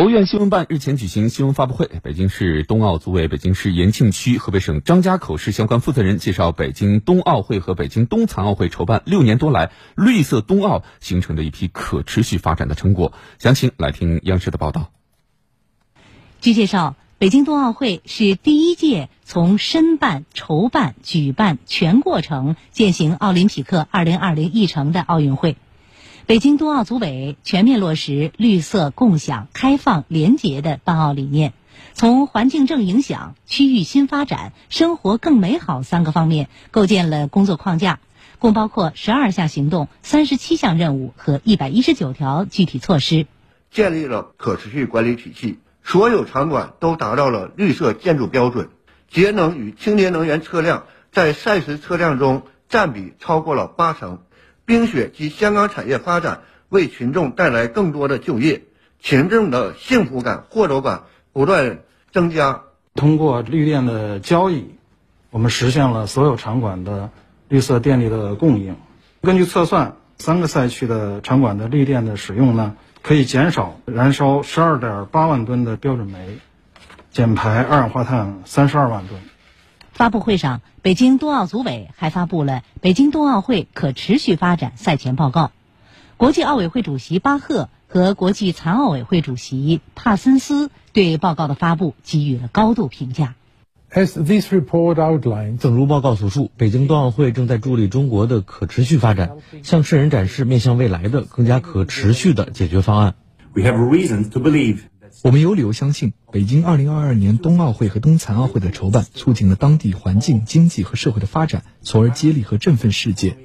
国务院新闻办日前举行新闻发布会，北京市冬奥组委、北京市延庆区、河北省张家口市相关负责人介绍，北京冬奥会和北京冬残奥会筹办六年多来，绿色冬奥形成的一批可持续发展的成果。详情来听央视的报道。据介绍，北京冬奥会是第一届从申办、筹办、举办全过程践行奥林匹克2020议程的奥运会。北京冬奥组委全面落实绿色共享、开放、廉洁的办奥理念，从环境正影响、区域新发展、生活更美好三个方面构建了工作框架，共包括十二项行动、三十七项任务和一百一十九条具体措施，建立了可持续管理体系，所有场馆都达到了绿色建筑标准，节能与清洁能源车辆在赛事车辆中占比超过了八成。冰雪及香港产业发展为群众带来更多的就业，群众的幸福感、获得感不断增加。通过绿电的交易，我们实现了所有场馆的绿色电力的供应。根据测算，三个赛区的场馆的绿电的使用呢，可以减少燃烧十二点八万吨的标准煤，减排二氧化碳三十二万吨。发布会上，北京冬奥组委还发布了《北京冬奥会可持续发展赛前报告》。国际奥委会主席巴赫和国际残奥委会主席帕森斯对报告的发布给予了高度评价。As this report outlines，正如报告所述，北京冬奥会正在助力中国的可持续发展，向世人展示面向未来的更加可持续的解决方案。We have reasons to believe 我们有理由相信，北京2022年冬奥会和冬残奥会的筹办，促进了当地环境、经济和社会的发展，从而激励和振奋世界。